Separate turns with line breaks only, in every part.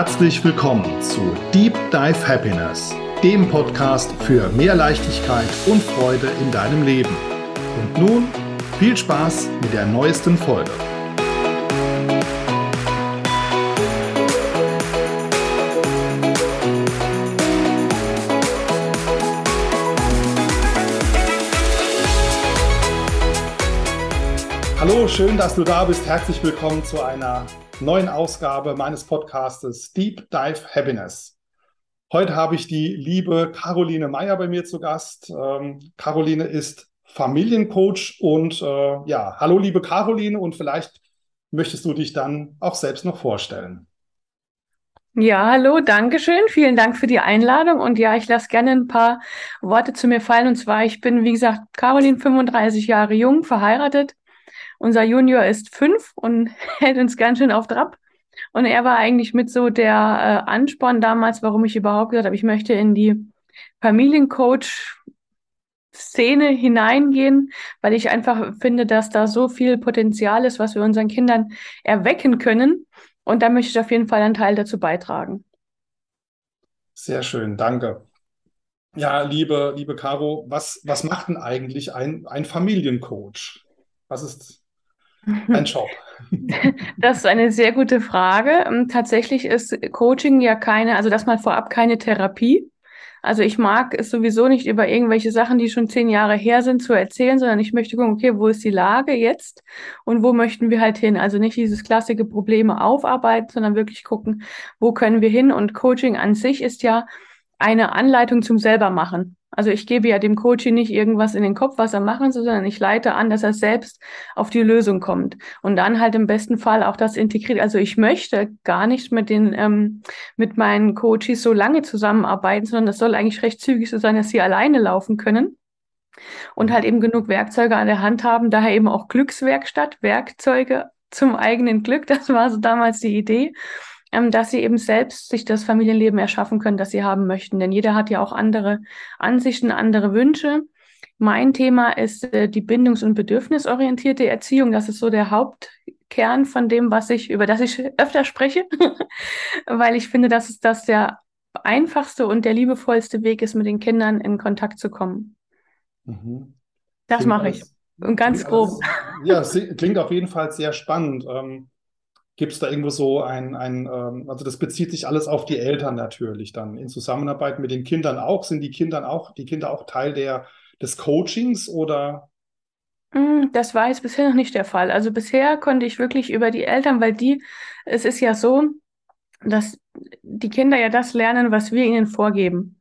Herzlich willkommen zu Deep Dive Happiness, dem Podcast für mehr Leichtigkeit und Freude in deinem Leben. Und nun viel Spaß mit der neuesten Folge. Hallo, schön, dass du da bist. Herzlich willkommen zu einer neuen Ausgabe meines Podcastes Deep Dive Happiness. Heute habe ich die liebe Caroline Meyer bei mir zu Gast. Ähm, Caroline ist Familiencoach und äh, ja, hallo liebe Caroline und vielleicht möchtest du dich dann auch selbst noch vorstellen.
Ja, hallo, danke schön. Vielen Dank für die Einladung. Und ja, ich lasse gerne ein paar Worte zu mir fallen. Und zwar, ich bin, wie gesagt, Caroline, 35 Jahre jung, verheiratet, unser Junior ist fünf und hält uns ganz schön auf Trab. Und er war eigentlich mit so der äh, Ansporn damals, warum ich überhaupt gesagt habe, ich möchte in die Familiencoach Szene hineingehen, weil ich einfach finde, dass da so viel Potenzial ist, was wir unseren Kindern erwecken können. Und da möchte ich auf jeden Fall einen Teil dazu beitragen.
Sehr schön, danke. Ja, liebe, liebe Caro, was, was macht denn eigentlich ein, ein Familiencoach? Was ist ein Job?
Das ist eine sehr gute Frage. Ähm, tatsächlich ist Coaching ja keine, also das mal vorab keine Therapie. Also ich mag es sowieso nicht über irgendwelche Sachen, die schon zehn Jahre her sind, zu erzählen, sondern ich möchte gucken, okay, wo ist die Lage jetzt und wo möchten wir halt hin? Also nicht dieses klassische Probleme aufarbeiten, sondern wirklich gucken, wo können wir hin? Und Coaching an sich ist ja eine Anleitung zum selbermachen. Also ich gebe ja dem Coaching nicht irgendwas in den Kopf, was er machen soll, sondern ich leite an, dass er selbst auf die Lösung kommt und dann halt im besten Fall auch das integriert. Also ich möchte gar nicht mit den ähm, mit meinen Coaches so lange zusammenarbeiten, sondern das soll eigentlich recht zügig so sein, dass sie alleine laufen können und halt eben genug Werkzeuge an der Hand haben. Daher eben auch Glückswerkstatt, Werkzeuge zum eigenen Glück. Das war so damals die Idee ähm, dass sie eben selbst sich das Familienleben erschaffen können, das sie haben möchten. Denn jeder hat ja auch andere Ansichten, andere Wünsche. Mein Thema ist äh, die bindungs- und bedürfnisorientierte Erziehung. Das ist so der Hauptkern von dem, was ich, über das ich öfter spreche, weil ich finde, dass es das der einfachste und der liebevollste Weg ist, mit den Kindern in Kontakt zu kommen. Mhm. Das mache ich. Und ganz grob.
Alles, ja, klingt auf jeden Fall sehr spannend. Ähm, Gibt es da irgendwo so ein, ein ähm, also das bezieht sich alles auf die Eltern natürlich dann in Zusammenarbeit mit den Kindern auch. Sind die Kinder auch, die Kinder auch Teil der, des Coachings oder?
Hm, das war jetzt bisher noch nicht der Fall. Also bisher konnte ich wirklich über die Eltern, weil die, es ist ja so, dass die Kinder ja das lernen, was wir ihnen vorgeben.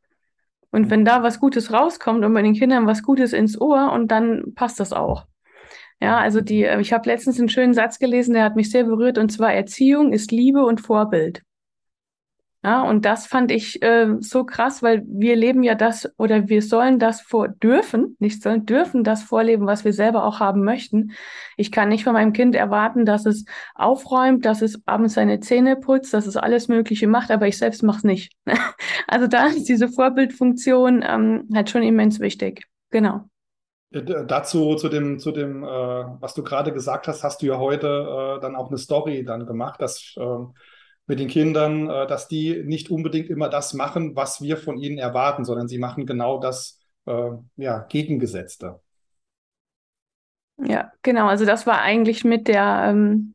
Und wenn da was Gutes rauskommt und bei den Kindern was Gutes ins Ohr und dann passt das auch. Ja, also die, äh, ich habe letztens einen schönen Satz gelesen, der hat mich sehr berührt, und zwar Erziehung ist Liebe und Vorbild. Ja, und das fand ich äh, so krass, weil wir leben ja das oder wir sollen das vor dürfen, nicht sollen, dürfen das vorleben, was wir selber auch haben möchten. Ich kann nicht von meinem Kind erwarten, dass es aufräumt, dass es abends seine Zähne putzt, dass es alles Mögliche macht, aber ich selbst mache es nicht. also da ist diese Vorbildfunktion ähm, halt schon immens wichtig. Genau.
Äh, dazu, zu dem, zu dem, äh, was du gerade gesagt hast, hast du ja heute äh, dann auch eine Story dann gemacht, dass äh, mit den Kindern, äh, dass die nicht unbedingt immer das machen, was wir von ihnen erwarten, sondern sie machen genau das äh, ja, Gegengesetzte.
Ja, genau. Also das war eigentlich mit der ähm,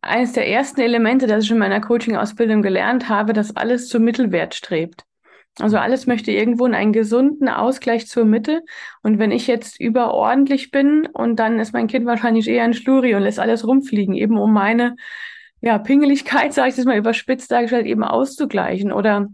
eines der ersten Elemente, das ich in meiner Coaching-Ausbildung gelernt habe, dass alles zum Mittelwert strebt. Also alles möchte irgendwo in einen gesunden Ausgleich zur Mitte. Und wenn ich jetzt überordentlich bin und dann ist mein Kind wahrscheinlich eher ein Schluri und lässt alles rumfliegen, eben um meine ja, Pingeligkeit, sage ich das mal überspitzt dargestellt, eben auszugleichen. Oder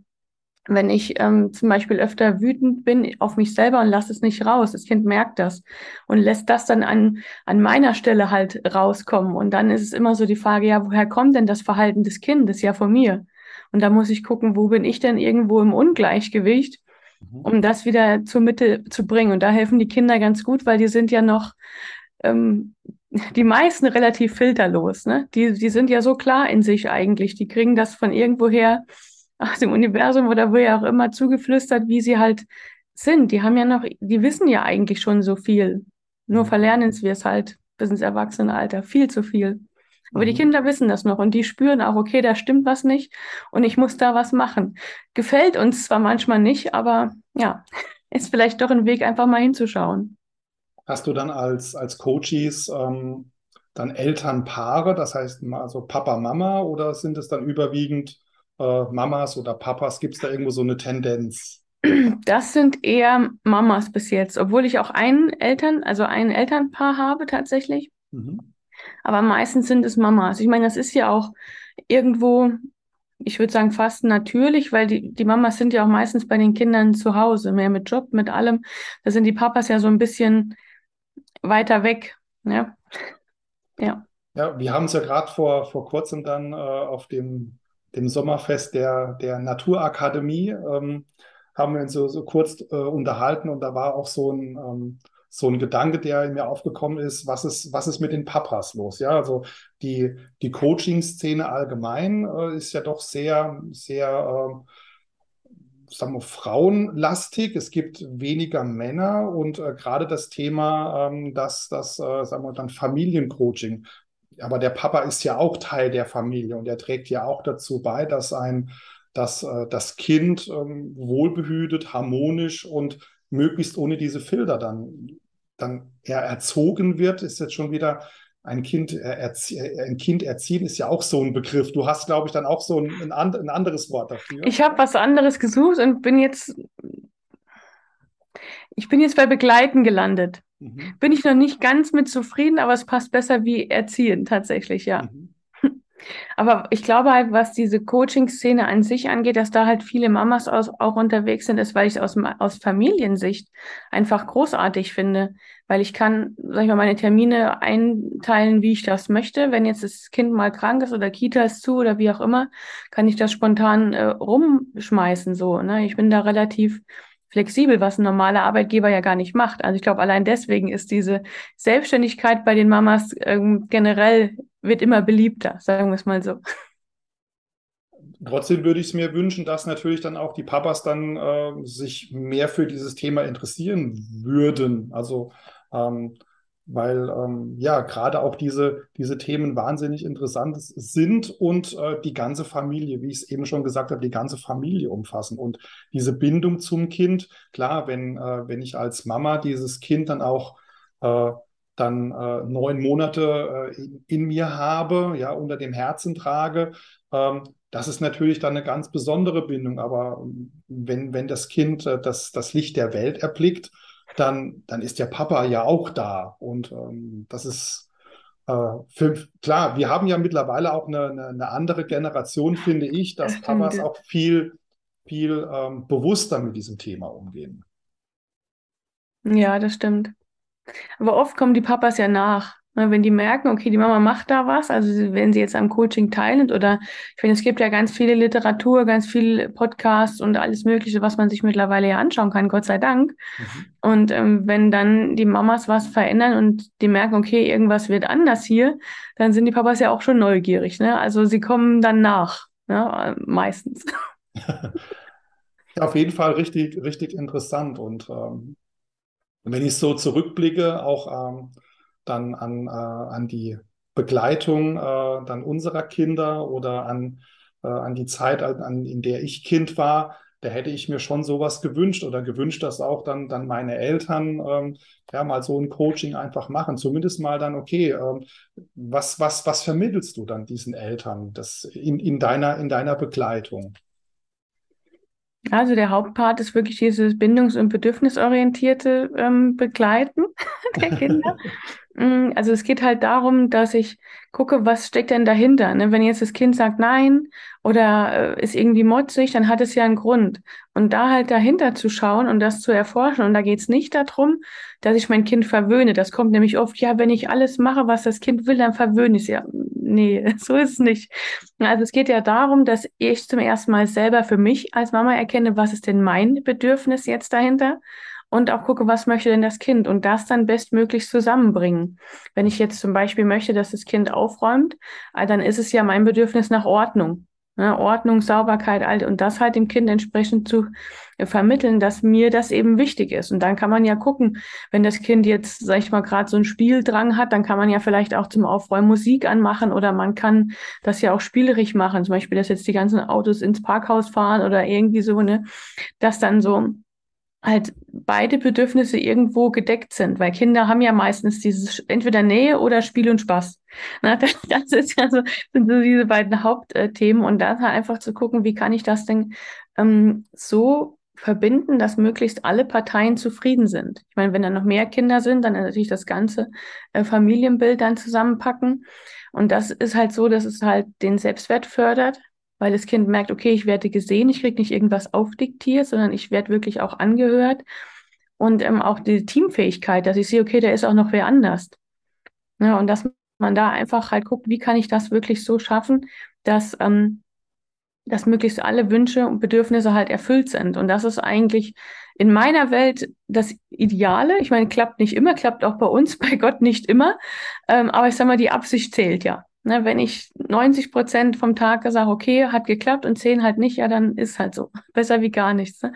wenn ich ähm, zum Beispiel öfter wütend bin auf mich selber und lasse es nicht raus, das Kind merkt das und lässt das dann an, an meiner Stelle halt rauskommen. Und dann ist es immer so die Frage, ja, woher kommt denn das Verhalten des Kindes? Ja, von mir. Und da muss ich gucken, wo bin ich denn irgendwo im Ungleichgewicht, mhm. um das wieder zur Mitte zu bringen. Und da helfen die Kinder ganz gut, weil die sind ja noch ähm, die meisten relativ filterlos. Ne? Die, die sind ja so klar in sich eigentlich. Die kriegen das von irgendwoher aus dem Universum oder wo ja auch immer zugeflüstert, wie sie halt sind. Die haben ja noch, die wissen ja eigentlich schon so viel. Nur mhm. verlernen wir es halt bis ins Erwachsenenalter. Viel zu viel. Aber mhm. die Kinder wissen das noch und die spüren auch, okay, da stimmt was nicht und ich muss da was machen. Gefällt uns zwar manchmal nicht, aber ja, ist vielleicht doch ein Weg, einfach mal hinzuschauen.
Hast du dann als, als Coaches ähm, dann Elternpaare, das heißt also Papa, Mama, oder sind es dann überwiegend äh, Mamas oder Papas? Gibt es da irgendwo so eine Tendenz?
Das sind eher Mamas bis jetzt, obwohl ich auch einen Eltern, also ein Elternpaar habe tatsächlich. Mhm. Aber meistens sind es Mamas. Ich meine, das ist ja auch irgendwo, ich würde sagen, fast natürlich, weil die, die Mamas sind ja auch meistens bei den Kindern zu Hause, mehr mit Job, mit allem. Da sind die Papas ja so ein bisschen weiter weg. Ja.
Ja, ja wir haben es ja gerade vor, vor kurzem dann äh, auf dem, dem Sommerfest der, der Naturakademie, ähm, haben wir uns so, so kurz äh, unterhalten und da war auch so ein, ähm, so ein Gedanke, der in mir aufgekommen ist, was ist, was ist mit den Papas los? Ja, also die, die Coaching-Szene allgemein äh, ist ja doch sehr, sehr, äh, sagen wir, frauenlastig. Es gibt weniger Männer und äh, gerade das Thema, ähm, dass das, äh, sagen wir, dann Familiencoaching. Aber der Papa ist ja auch Teil der Familie und er trägt ja auch dazu bei, dass ein, dass äh, das Kind ähm, wohlbehütet, harmonisch und möglichst ohne diese Filter dann, dann er erzogen wird, ist jetzt schon wieder ein Kind, erzie ein kind erziehen ist ja auch so ein Begriff. Du hast, glaube ich, dann auch so ein, ein, ein anderes Wort dafür.
Ich habe was anderes gesucht und bin jetzt, ich bin jetzt bei Begleiten gelandet. Mhm. Bin ich noch nicht ganz mit zufrieden, aber es passt besser wie erziehen tatsächlich, ja. Mhm. Aber ich glaube halt, was diese Coaching-Szene an sich angeht, dass da halt viele Mamas aus, auch unterwegs sind, ist, weil ich es aus, aus Familiensicht einfach großartig finde. Weil ich kann, sag ich mal, meine Termine einteilen, wie ich das möchte. Wenn jetzt das Kind mal krank ist oder Kita ist zu oder wie auch immer, kann ich das spontan äh, rumschmeißen, so, ne? Ich bin da relativ flexibel, was ein normaler Arbeitgeber ja gar nicht macht. Also ich glaube, allein deswegen ist diese Selbstständigkeit bei den Mamas ähm, generell wird immer beliebter, sagen wir es mal so.
Trotzdem würde ich es mir wünschen, dass natürlich dann auch die Papas dann äh, sich mehr für dieses Thema interessieren würden. Also ähm, weil ähm, ja gerade auch diese, diese Themen wahnsinnig interessant sind und äh, die ganze Familie, wie ich es eben schon gesagt habe, die ganze Familie umfassen. Und diese Bindung zum Kind, klar, wenn, äh, wenn ich als Mama dieses Kind dann auch äh, dann äh, neun Monate äh, in, in, mir habe, ja, unter dem Herzen trage, ähm, das ist natürlich dann eine ganz besondere Bindung. Aber ähm, wenn, wenn das Kind äh, das, das Licht der Welt erblickt, dann, dann ist der Papa ja auch da. Und ähm, das ist äh, für, klar, wir haben ja mittlerweile auch eine, eine, eine andere Generation, finde ich, dass Papas auch viel, viel ähm, bewusster mit diesem Thema umgehen.
Ja, das stimmt. Aber oft kommen die Papas ja nach. Ne, wenn die merken, okay, die Mama macht da was, also wenn sie jetzt am Coaching teilnimmt oder ich finde, es gibt ja ganz viele Literatur, ganz viele Podcasts und alles Mögliche, was man sich mittlerweile ja anschauen kann, Gott sei Dank. Mhm. Und ähm, wenn dann die Mamas was verändern und die merken, okay, irgendwas wird anders hier, dann sind die Papas ja auch schon neugierig. Ne? Also sie kommen dann nach, ne? meistens.
Ja, auf jeden Fall richtig, richtig interessant. Und ähm, wenn ich so zurückblicke, auch ähm, dann an, äh, an die Begleitung äh, dann unserer Kinder oder an, äh, an die Zeit, an, in der ich Kind war, da hätte ich mir schon sowas gewünscht oder gewünscht, dass auch dann, dann meine Eltern ähm, ja mal so ein Coaching einfach machen. Zumindest mal dann, okay, ähm, was, was, was vermittelst du dann diesen Eltern das in, in, deiner, in deiner Begleitung?
Also der Hauptpart ist wirklich dieses bindungs- und bedürfnisorientierte ähm, Begleiten der Kinder. Mm, also es geht halt darum, dass ich gucke, was steckt denn dahinter. Ne? Wenn jetzt das Kind sagt Nein oder äh, ist irgendwie motzig, dann hat es ja einen Grund. Und da halt dahinter zu schauen und das zu erforschen. Und da geht es nicht darum, dass ich mein Kind verwöhne. Das kommt nämlich oft, ja, wenn ich alles mache, was das Kind will, dann verwöhne ich es ja. Nee, so ist es nicht. Also es geht ja darum, dass ich zum ersten Mal selber für mich als Mama erkenne, was ist denn mein Bedürfnis jetzt dahinter und auch gucke, was möchte denn das Kind und das dann bestmöglich zusammenbringen. Wenn ich jetzt zum Beispiel möchte, dass das Kind aufräumt, äh, dann ist es ja mein Bedürfnis nach Ordnung. Ne, Ordnung, Sauberkeit, all und das halt dem Kind entsprechend zu äh, vermitteln, dass mir das eben wichtig ist. Und dann kann man ja gucken, wenn das Kind jetzt, sag ich mal, gerade so einen Spieldrang hat, dann kann man ja vielleicht auch zum Aufräumen Musik anmachen oder man kann das ja auch spielerisch machen. Zum Beispiel, dass jetzt die ganzen Autos ins Parkhaus fahren oder irgendwie so, ne, dass dann so halt beide Bedürfnisse irgendwo gedeckt sind, weil Kinder haben ja meistens dieses entweder Nähe oder Spiel und Spaß. Na, das, das ist ja so, sind so diese beiden Hauptthemen und da einfach zu gucken, wie kann ich das denn ähm, so verbinden, dass möglichst alle Parteien zufrieden sind. Ich meine, wenn da noch mehr Kinder sind, dann natürlich das ganze äh, Familienbild dann zusammenpacken. Und das ist halt so, dass es halt den Selbstwert fördert, weil das Kind merkt, okay, ich werde gesehen, ich kriege nicht irgendwas aufdiktiert, sondern ich werde wirklich auch angehört. Und ähm, auch die Teamfähigkeit, dass ich sehe, okay, da ist auch noch wer anders. Ja, und dass man da einfach halt guckt, wie kann ich das wirklich so schaffen, dass, ähm, dass möglichst alle Wünsche und Bedürfnisse halt erfüllt sind. Und das ist eigentlich in meiner Welt das Ideale. Ich meine, klappt nicht immer, klappt auch bei uns, bei Gott nicht immer. Ähm, aber ich sag mal, die Absicht zählt ja. Ne, wenn ich 90 Prozent vom Tag sage, okay, hat geklappt und 10 halt nicht, ja, dann ist halt so. Besser wie gar nichts. Ne?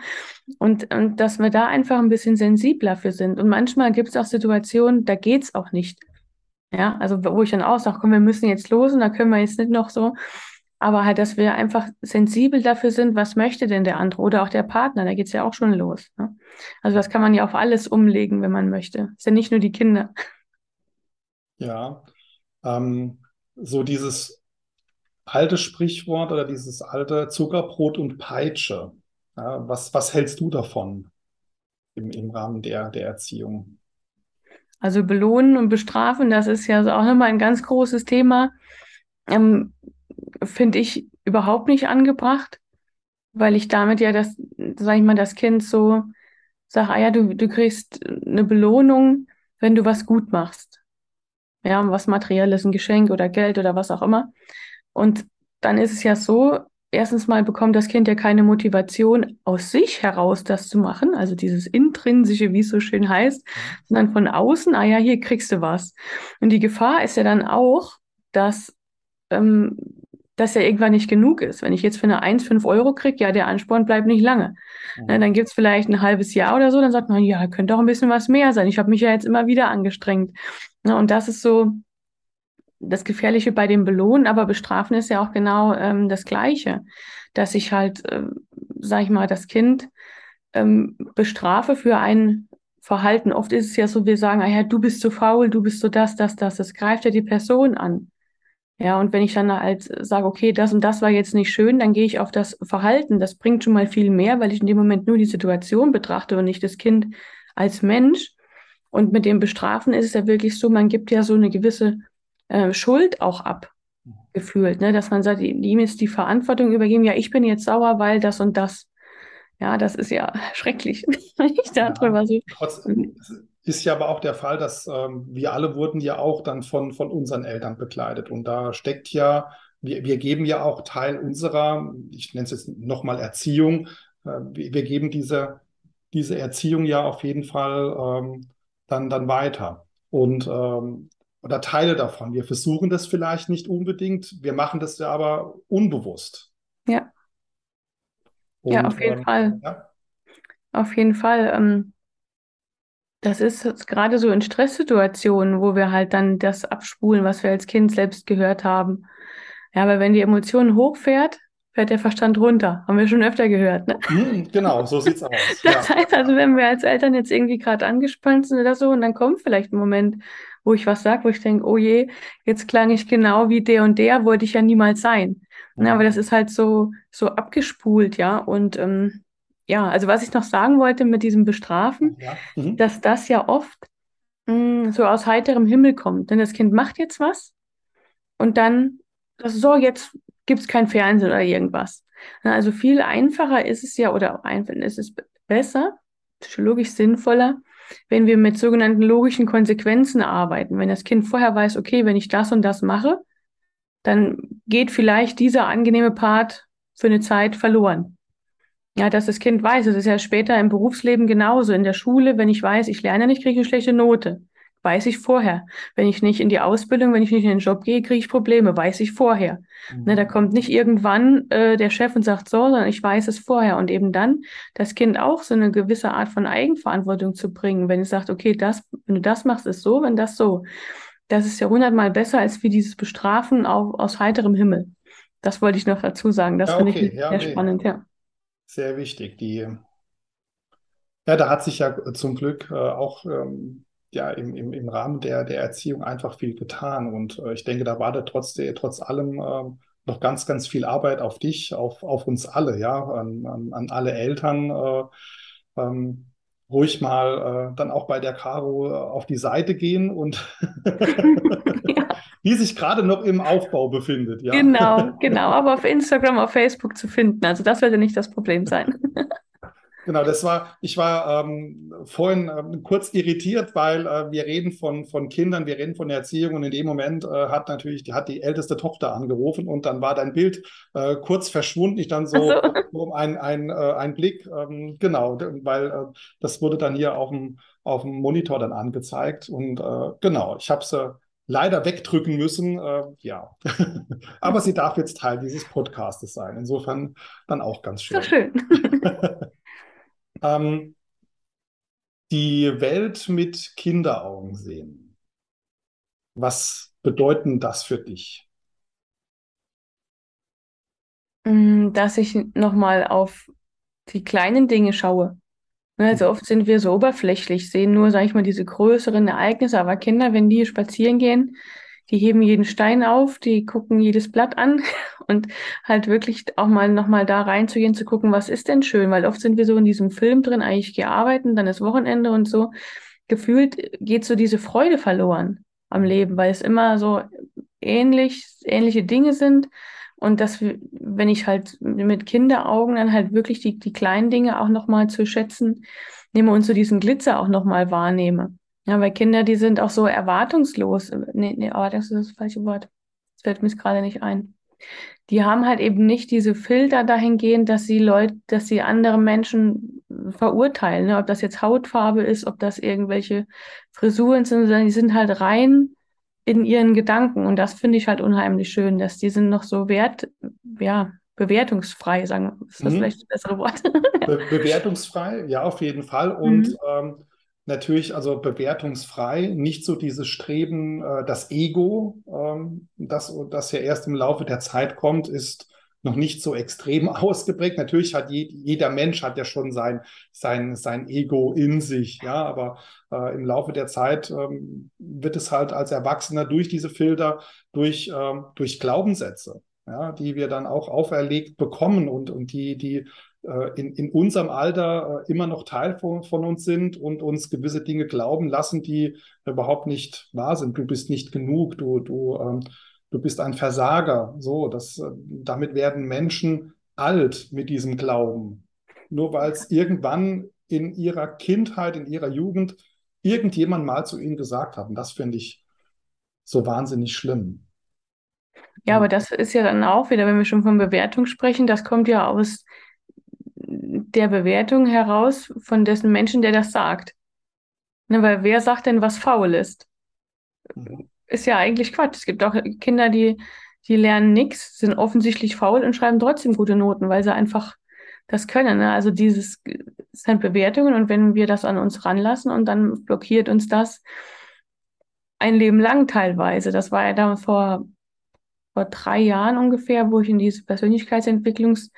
Und, und dass wir da einfach ein bisschen sensibler für sind. Und manchmal gibt es auch Situationen, da geht's auch nicht. Ja, also wo ich dann auch sage, komm, wir müssen jetzt los und da können wir jetzt nicht noch so. Aber halt, dass wir einfach sensibel dafür sind, was möchte denn der andere oder auch der Partner, da geht's ja auch schon los. Ne? Also das kann man ja auf alles umlegen, wenn man möchte. Ist ja nicht nur die Kinder.
Ja, ähm, so dieses alte Sprichwort oder dieses alte Zuckerbrot und Peitsche. Ja, was, was hältst du davon im, im Rahmen der, der Erziehung?
Also belohnen und bestrafen, das ist ja auch nochmal ein ganz großes Thema. Ähm, Finde ich überhaupt nicht angebracht, weil ich damit ja das, sag ich mal, das Kind so sage, ah ja, du, du kriegst eine Belohnung, wenn du was gut machst ja, was materielles, ein Geschenk oder Geld oder was auch immer. Und dann ist es ja so, erstens mal bekommt das Kind ja keine Motivation aus sich heraus, das zu machen, also dieses intrinsische, wie es so schön heißt, sondern von außen, ah ja, hier kriegst du was. Und die Gefahr ist ja dann auch, dass ähm, das ja irgendwann nicht genug ist. Wenn ich jetzt für eine 1 5 Euro kriege, ja, der Ansporn bleibt nicht lange. Mhm. Na, dann gibt's vielleicht ein halbes Jahr oder so, dann sagt man, ja, könnte auch ein bisschen was mehr sein. Ich habe mich ja jetzt immer wieder angestrengt. Na, und das ist so das Gefährliche bei dem Belohnen, aber Bestrafen ist ja auch genau ähm, das Gleiche. Dass ich halt, äh, sag ich mal, das Kind ähm, bestrafe für ein Verhalten. Oft ist es ja so, wir sagen, ah ja, du bist so faul, du bist so das, das, das. Das greift ja die Person an. Ja, und wenn ich dann halt sage, okay, das und das war jetzt nicht schön, dann gehe ich auf das Verhalten. Das bringt schon mal viel mehr, weil ich in dem Moment nur die Situation betrachte und nicht das Kind als Mensch. Und mit dem Bestrafen ist es ja wirklich so, man gibt ja so eine gewisse äh, Schuld auch ab, gefühlt, ne? dass man sagt, ihm ist die Verantwortung übergeben, ja, ich bin jetzt sauer, weil das und das. Ja, das ist ja schrecklich, wenn ich darüber ja, so.
Trotz, ist ja aber auch der Fall, dass ähm, wir alle wurden ja auch dann von, von unseren Eltern bekleidet. Und da steckt ja, wir, wir geben ja auch Teil unserer, ich nenne es jetzt nochmal Erziehung, äh, wir, wir, geben diese, diese Erziehung ja auf jeden Fall ähm, dann, dann weiter. Und ähm, oder Teile davon. Wir versuchen das vielleicht nicht unbedingt, wir machen das ja aber unbewusst.
Ja. Und, ja, auf jeden ähm, Fall. Ja. Auf jeden Fall. Ähm, das ist gerade so in Stresssituationen, wo wir halt dann das abspulen, was wir als Kind selbst gehört haben. Ja, aber wenn die Emotion hochfährt, fährt der Verstand runter. Haben wir schon öfter gehört, ne?
Hm, genau, so sieht's aus.
das ja. heißt also, wenn wir als Eltern jetzt irgendwie gerade angespannt sind oder so, und dann kommt vielleicht ein Moment, wo ich was sage, wo ich denke, oh je, jetzt klang ich genau wie der und der, wollte ich ja niemals sein. Ja. aber das ist halt so, so abgespult, ja. Und ähm, ja, also was ich noch sagen wollte mit diesem Bestrafen, ja. mhm. dass das ja oft mh, hm, so aus heiterem Himmel kommt. Denn das Kind macht jetzt was und dann, das so, jetzt gibt es kein Fernsehen oder irgendwas. Also viel einfacher ist es ja, oder einfach ist es besser, psychologisch sinnvoller, wenn wir mit sogenannten logischen Konsequenzen arbeiten. Wenn das Kind vorher weiß, okay, wenn ich das und das mache, dann geht vielleicht dieser angenehme Part für eine Zeit verloren. Ja, dass das Kind weiß, es ist ja später im Berufsleben genauso. In der Schule, wenn ich weiß, ich lerne nicht, kriege ich eine schlechte Note. Weiß ich vorher. Wenn ich nicht in die Ausbildung, wenn ich nicht in den Job gehe, kriege ich Probleme. Weiß ich vorher. Mhm. Ne, da kommt nicht irgendwann äh, der Chef und sagt so, sondern ich weiß es vorher. Und eben dann das Kind auch so eine gewisse Art von Eigenverantwortung zu bringen. Wenn es sagt, okay, das, wenn du das machst, ist so, wenn das so. Das ist ja hundertmal besser als wie dieses Bestrafen auf, aus heiterem Himmel. Das wollte ich noch dazu sagen. Das ja, okay. finde ich ja, sehr nee. spannend, ja.
Sehr wichtig. Die, ja, da hat sich ja zum Glück äh, auch ähm, ja im, im, im Rahmen der, der Erziehung einfach viel getan. Und äh, ich denke, da war da trotz, der, trotz allem äh, noch ganz, ganz viel Arbeit auf dich, auf, auf uns alle, ja, an, an, an alle Eltern. Äh, ähm, ruhig mal äh, dann auch bei der Caro äh, auf die Seite gehen und ja. die sich gerade noch im Aufbau befindet. Ja.
Genau, genau, aber auf Instagram, auf Facebook zu finden. Also das sollte nicht das Problem sein.
Genau, das war, ich war ähm, vorhin ähm, kurz irritiert, weil äh, wir reden von, von Kindern, wir reden von der Erziehung und in dem Moment äh, hat natürlich, die hat die älteste Tochter angerufen und dann war dein Bild äh, kurz verschwunden. Ich dann so, so. um ein, ein, äh, ein Blick, ähm, genau, weil äh, das wurde dann hier auf dem, auf dem Monitor dann angezeigt und äh, genau, ich habe es leider wegdrücken müssen. Äh, ja, aber sie darf jetzt Teil dieses Podcastes sein. Insofern dann auch ganz schön. So schön. Ähm, die Welt mit Kinderaugen sehen. Was bedeutet das für dich?
Mm, dass ich nochmal auf die kleinen Dinge schaue. Ne, also oft sind wir so oberflächlich, sehen nur, sage ich mal, diese größeren Ereignisse, aber Kinder, wenn die spazieren gehen, die heben jeden Stein auf, die gucken jedes Blatt an und halt wirklich auch mal nochmal da reinzugehen, zu gucken, was ist denn schön, weil oft sind wir so in diesem Film drin, eigentlich gearbeitet, dann ist Wochenende und so. Gefühlt geht so diese Freude verloren am Leben, weil es immer so ähnlich, ähnliche Dinge sind. Und dass, wenn ich halt mit Kinderaugen dann halt wirklich die, die kleinen Dinge auch nochmal zu schätzen nehme und so diesen Glitzer auch nochmal wahrnehme. Ja, weil Kinder, die sind auch so erwartungslos. Nee, nee, erwartungslos ist das falsche Wort. Das fällt mir gerade nicht ein. Die haben halt eben nicht diese Filter dahingehend, dass sie Leute, dass sie andere Menschen verurteilen, ne? ob das jetzt Hautfarbe ist, ob das irgendwelche Frisuren sind, sondern die sind halt rein in ihren Gedanken. Und das finde ich halt unheimlich schön, dass die sind noch so wert, ja, bewertungsfrei, sagen, ist das mhm. vielleicht das bessere Wort?
Be bewertungsfrei, ja, auf jeden Fall. Und mhm. ähm, natürlich also bewertungsfrei, nicht so dieses Streben, äh, das Ego, ähm, das, das ja erst im Laufe der Zeit kommt, ist noch nicht so extrem ausgeprägt. Natürlich hat je, jeder Mensch hat ja schon sein, sein, sein Ego in sich, ja, aber äh, im Laufe der Zeit ähm, wird es halt als Erwachsener durch diese Filter, durch, ähm, durch Glaubenssätze, ja, die wir dann auch auferlegt bekommen und, und die, die in, in unserem Alter äh, immer noch Teil von, von uns sind und uns gewisse Dinge glauben lassen, die überhaupt nicht wahr sind. Du bist nicht genug, du, du, ähm, du bist ein Versager. So, das, äh, damit werden Menschen alt mit diesem Glauben. Nur weil es irgendwann in ihrer Kindheit, in ihrer Jugend irgendjemand mal zu ihnen gesagt hat. Und das finde ich so wahnsinnig schlimm.
Ja, aber das ist ja dann auch wieder, wenn wir schon von Bewertung sprechen, das kommt ja aus der Bewertung heraus von dessen Menschen, der das sagt. Ne, weil wer sagt denn, was faul ist? Mhm. Ist ja eigentlich Quatsch. Es gibt auch Kinder, die, die lernen nichts, sind offensichtlich faul und schreiben trotzdem gute Noten, weil sie einfach das können. Ne? Also dieses sind Bewertungen und wenn wir das an uns ranlassen und dann blockiert uns das ein Leben lang teilweise. Das war ja damals vor, vor drei Jahren ungefähr, wo ich in diese Persönlichkeitsentwicklungs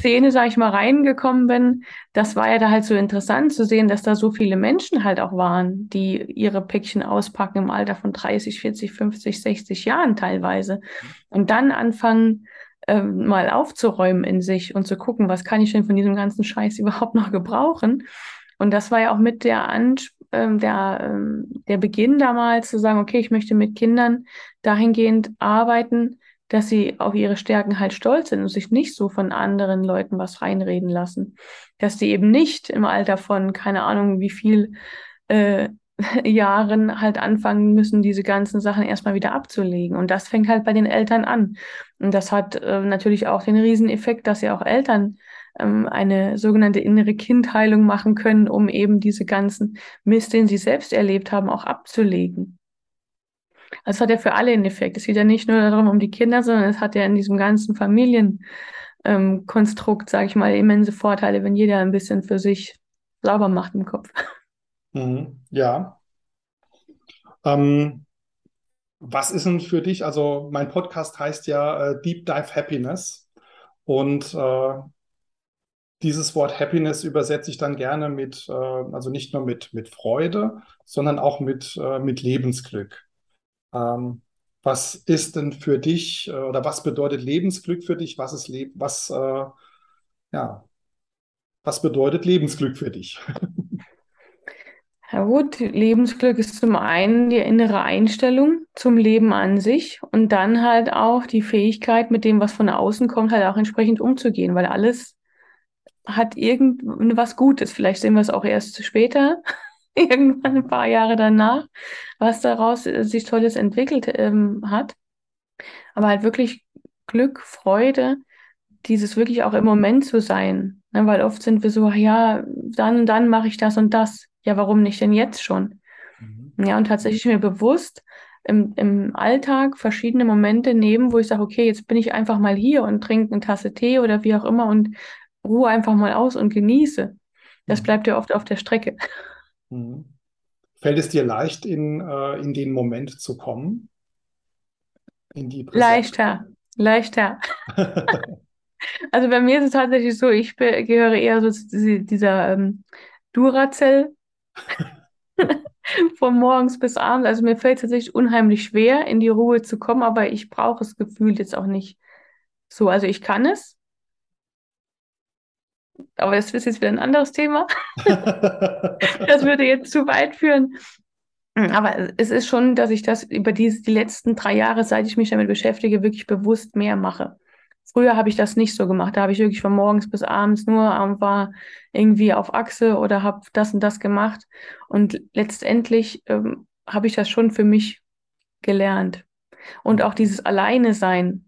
Szene, sag ich mal, reingekommen bin, das war ja da halt so interessant zu sehen, dass da so viele Menschen halt auch waren, die ihre Päckchen auspacken im Alter von 30, 40, 50, 60 Jahren teilweise. Und dann anfangen, äh, mal aufzuräumen in sich und zu gucken, was kann ich denn von diesem ganzen Scheiß überhaupt noch gebrauchen. Und das war ja auch mit der, Ans äh, der, äh, der Beginn damals zu sagen, okay, ich möchte mit Kindern dahingehend arbeiten, dass sie auf ihre Stärken halt stolz sind und sich nicht so von anderen Leuten was reinreden lassen. Dass die eben nicht im Alter von, keine Ahnung, wie viel äh, Jahren halt anfangen müssen, diese ganzen Sachen erstmal wieder abzulegen. Und das fängt halt bei den Eltern an. Und das hat äh, natürlich auch den Rieseneffekt, dass ja auch Eltern ähm, eine sogenannte innere Kindheilung machen können, um eben diese ganzen Mist, den sie selbst erlebt haben, auch abzulegen. Also es hat ja für alle einen Effekt. Es geht ja nicht nur darum um die Kinder, sondern es hat ja in diesem ganzen Familienkonstrukt, ähm, sage ich mal, immense Vorteile, wenn jeder ein bisschen für sich sauber macht im Kopf.
Mhm. Ja. Ähm, was ist denn für dich, also mein Podcast heißt ja äh, Deep Dive Happiness und äh, dieses Wort Happiness übersetze ich dann gerne mit, äh, also nicht nur mit, mit Freude, sondern auch mit, äh, mit Lebensglück. Ähm, was ist denn für dich äh, oder was bedeutet Lebensglück für dich? Was ist Le was, äh, ja, was bedeutet Lebensglück für dich?
Ja gut, Lebensglück ist zum einen die innere Einstellung zum Leben an sich und dann halt auch die Fähigkeit, mit dem, was von außen kommt, halt auch entsprechend umzugehen, weil alles hat irgendwas Gutes. Vielleicht sehen wir es auch erst später, irgendwann ein paar Jahre danach, was daraus sich Tolles entwickelt ähm, hat. Aber halt wirklich Glück, Freude, dieses wirklich auch im Moment zu sein. Ne? Weil oft sind wir so, ja, dann und dann mache ich das und das. Ja, warum nicht denn jetzt schon? Mhm. Ja, und tatsächlich mir bewusst im, im Alltag verschiedene Momente nehmen, wo ich sage, okay, jetzt bin ich einfach mal hier und trinke eine Tasse Tee oder wie auch immer und ruhe einfach mal aus und genieße. Das mhm. bleibt ja oft auf der Strecke.
Mhm. Fällt es dir leicht, in, äh, in den Moment zu kommen?
In die Leichter, leichter. also bei mir ist es tatsächlich so, ich gehöre eher so zu dieser ähm, Duracell von morgens bis abends. Also mir fällt es tatsächlich unheimlich schwer, in die Ruhe zu kommen, aber ich brauche das Gefühl jetzt auch nicht so. Also ich kann es, aber das ist jetzt wieder ein anderes Thema. das würde jetzt zu weit führen. Aber es ist schon, dass ich das über die, die letzten drei Jahre, seit ich mich damit beschäftige, wirklich bewusst mehr mache. Früher habe ich das nicht so gemacht. Da habe ich wirklich von morgens bis abends nur war irgendwie auf Achse oder habe das und das gemacht. Und letztendlich ähm, habe ich das schon für mich gelernt. Und auch dieses Alleine sein,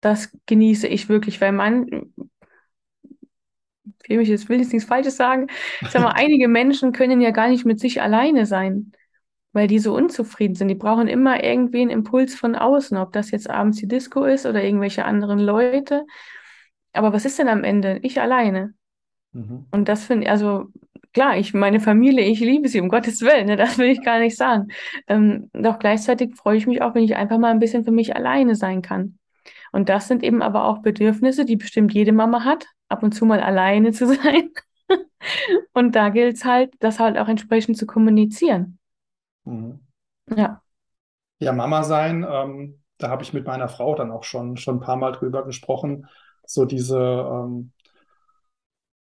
das genieße ich wirklich, weil man, jetzt will jetzt nichts Falsches sagen. Ich sag mal, einige Menschen können ja gar nicht mit sich alleine sein, weil die so unzufrieden sind. Die brauchen immer irgendwie einen Impuls von außen, ob das jetzt abends die Disco ist oder irgendwelche anderen Leute. Aber was ist denn am Ende? Ich alleine. Mhm. Und das finde ich, also klar, ich, meine Familie, ich liebe sie, um Gottes Willen, ne, das will ich gar nicht sagen. Ähm, doch gleichzeitig freue ich mich auch, wenn ich einfach mal ein bisschen für mich alleine sein kann. Und das sind eben aber auch Bedürfnisse, die bestimmt jede Mama hat, ab und zu mal alleine zu sein. und da gilt es halt, das halt auch entsprechend zu kommunizieren.
Mhm. Ja. Ja, Mama sein, ähm, da habe ich mit meiner Frau dann auch schon, schon ein paar Mal drüber gesprochen. So diese, ähm,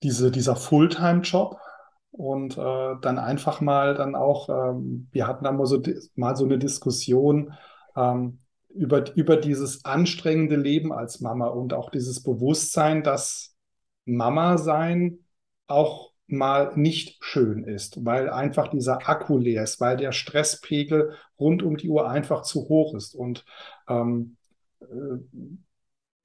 diese, dieser Fulltime-Job und äh, dann einfach mal dann auch, ähm, wir hatten dann mal so, mal so eine Diskussion, ähm, über, über dieses anstrengende Leben als Mama und auch dieses Bewusstsein, dass Mama sein auch mal nicht schön ist, weil einfach dieser Akku leer ist, weil der Stresspegel rund um die Uhr einfach zu hoch ist. Und ähm, äh,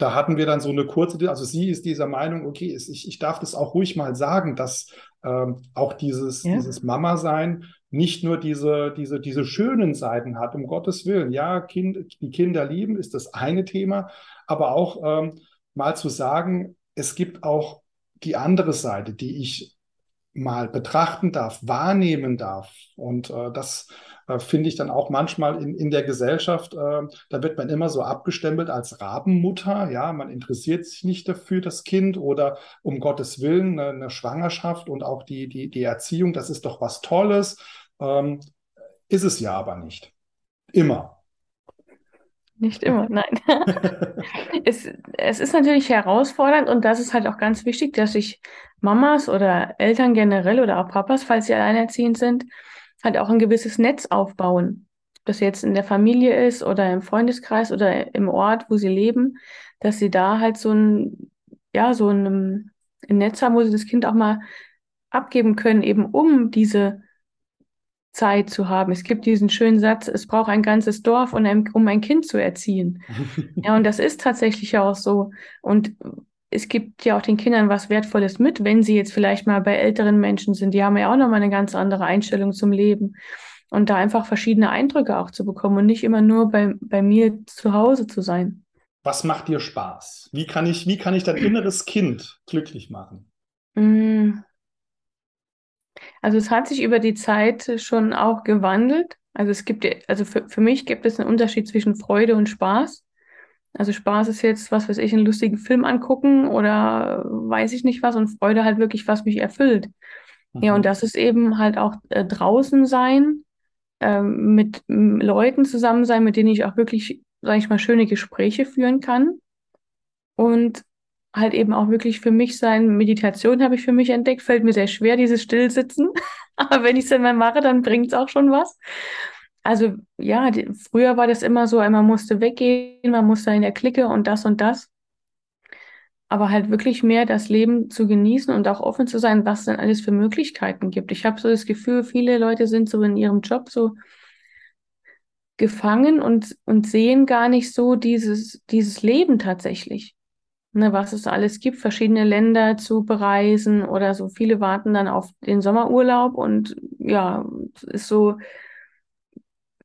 da hatten wir dann so eine kurze, also sie ist dieser Meinung, okay, ich, ich darf das auch ruhig mal sagen, dass ähm, auch dieses, ja. dieses Mama-Sein nicht nur diese, diese, diese schönen Seiten hat, um Gottes Willen. Ja, kind, die Kinder lieben, ist das eine Thema, aber auch ähm, mal zu sagen, es gibt auch die andere Seite, die ich mal betrachten darf, wahrnehmen darf. Und äh, das äh, finde ich dann auch manchmal in, in der Gesellschaft, äh, da wird man immer so abgestempelt als Rabenmutter. Ja, man interessiert sich nicht dafür, das Kind oder um Gottes Willen eine, eine Schwangerschaft und auch die, die, die Erziehung, das ist doch was Tolles. Ähm, ist es ja aber nicht. Immer.
Nicht immer, nein. es, es ist natürlich herausfordernd und das ist halt auch ganz wichtig, dass sich Mamas oder Eltern generell oder auch Papas, falls sie alleinerziehend sind, halt auch ein gewisses Netz aufbauen. Ob das jetzt in der Familie ist oder im Freundeskreis oder im Ort, wo sie leben, dass sie da halt so ein, ja, so ein, ein Netz haben, wo sie das Kind auch mal abgeben können, eben um diese Zeit zu haben. Es gibt diesen schönen Satz, es braucht ein ganzes Dorf, um ein, um ein Kind zu erziehen. ja, und das ist tatsächlich auch so. Und es gibt ja auch den Kindern was Wertvolles mit, wenn sie jetzt vielleicht mal bei älteren Menschen sind. Die haben ja auch nochmal eine ganz andere Einstellung zum Leben. Und da einfach verschiedene Eindrücke auch zu bekommen und nicht immer nur bei, bei mir zu Hause zu sein.
Was macht dir Spaß? Wie kann ich, wie kann ich dein inneres Kind glücklich machen?
Mm. Also es hat sich über die Zeit schon auch gewandelt. Also es gibt, also für, für mich gibt es einen Unterschied zwischen Freude und Spaß. Also Spaß ist jetzt, was weiß ich, einen lustigen Film angucken oder weiß ich nicht was und Freude halt wirklich, was mich erfüllt. Mhm. Ja, und das ist eben halt auch äh, draußen sein, äh, mit Leuten zusammen sein, mit denen ich auch wirklich, sage ich mal, schöne Gespräche führen kann. Und halt eben auch wirklich für mich sein. Meditation habe ich für mich entdeckt, fällt mir sehr schwer, dieses Stillsitzen. Aber wenn ich es dann mal mache, dann bringt es auch schon was. Also ja, die, früher war das immer so, man musste weggehen, man musste in der Clique und das und das. Aber halt wirklich mehr das Leben zu genießen und auch offen zu sein, was denn alles für Möglichkeiten gibt. Ich habe so das Gefühl, viele Leute sind so in ihrem Job so gefangen und, und sehen gar nicht so dieses, dieses Leben tatsächlich ne, was es alles gibt, verschiedene Länder zu bereisen oder so. Viele warten dann auf den Sommerurlaub und ja, ist so,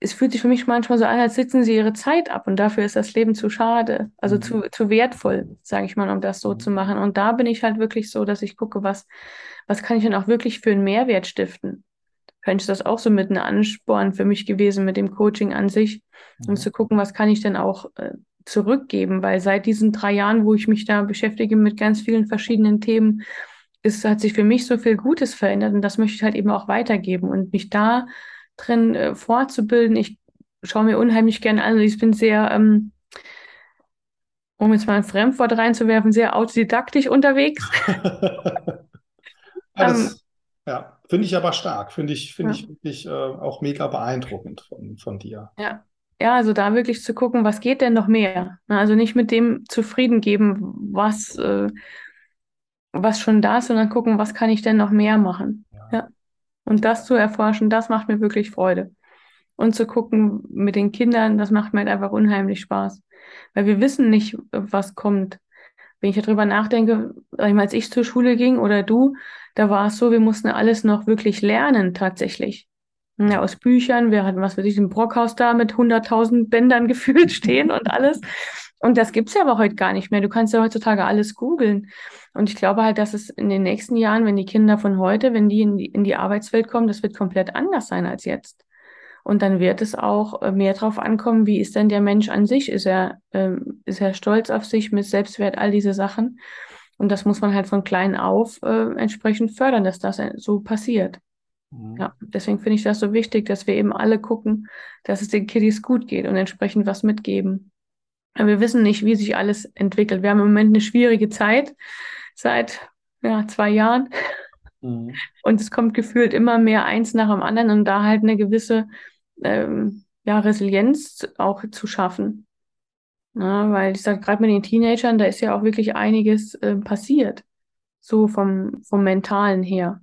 es fühlt sich für mich manchmal so an, als sitzen sie ihre Zeit ab und dafür ist das Leben zu schade, also mhm. zu, zu wertvoll, sage ich mal, um das so zu machen. Und da bin ich halt wirklich so, dass ich gucke, was, was kann ich denn auch wirklich für einen Mehrwert stiften? Vielleicht ist das auch so mit einem Ansporn für mich gewesen mit dem Coaching an sich, um zu gucken, was kann ich denn auch äh, zurückgeben, weil seit diesen drei Jahren, wo ich mich da beschäftige mit ganz vielen verschiedenen Themen, ist, hat sich für mich so viel Gutes verändert und das möchte ich halt eben auch weitergeben und mich da drin äh, fortzubilden. Ich schaue mir unheimlich gerne an. Ich bin sehr, ähm, um jetzt mal ein Fremdwort reinzuwerfen, sehr autodidaktisch unterwegs.
ja, das, ähm, ja finde ich aber stark. Finde ich, finde ja. ich wirklich äh, auch mega beeindruckend von, von dir.
Ja, ja, also da wirklich zu gucken, was geht denn noch mehr? Also nicht mit dem zufrieden geben, was, äh, was schon da ist, sondern gucken, was kann ich denn noch mehr machen? Ja. ja. Und das zu erforschen, das macht mir wirklich Freude. Und zu gucken mit den Kindern, das macht mir halt einfach unheimlich Spaß. Weil wir wissen nicht, was kommt. Wenn ich darüber nachdenke, als ich zur Schule ging oder du, da war es so, wir mussten alles noch wirklich lernen tatsächlich. Ja, aus Büchern. Wir hatten, was weiß ich, ein Brockhaus da mit 100.000 Bändern gefühlt stehen und alles. Und das gibt's ja aber heute gar nicht mehr. Du kannst ja heutzutage alles googeln. Und ich glaube halt, dass es in den nächsten Jahren, wenn die Kinder von heute, wenn die in die, in die Arbeitswelt kommen, das wird komplett anders sein als jetzt. Und dann wird es auch äh, mehr drauf ankommen, wie ist denn der Mensch an sich? Ist er, ähm, ist er stolz auf sich mit Selbstwert, all diese Sachen? Und das muss man halt von klein auf äh, entsprechend fördern, dass das so passiert. Mhm. Ja, deswegen finde ich das so wichtig, dass wir eben alle gucken, dass es den Kiddies gut geht und entsprechend was mitgeben. Aber wir wissen nicht, wie sich alles entwickelt. Wir haben im Moment eine schwierige Zeit seit ja, zwei Jahren. Mhm. Und es kommt gefühlt immer mehr eins nach dem anderen und da halt eine gewisse ähm, ja, Resilienz auch zu schaffen. Ja, weil ich sage, gerade mit den Teenagern, da ist ja auch wirklich einiges äh, passiert. So vom, vom Mentalen her.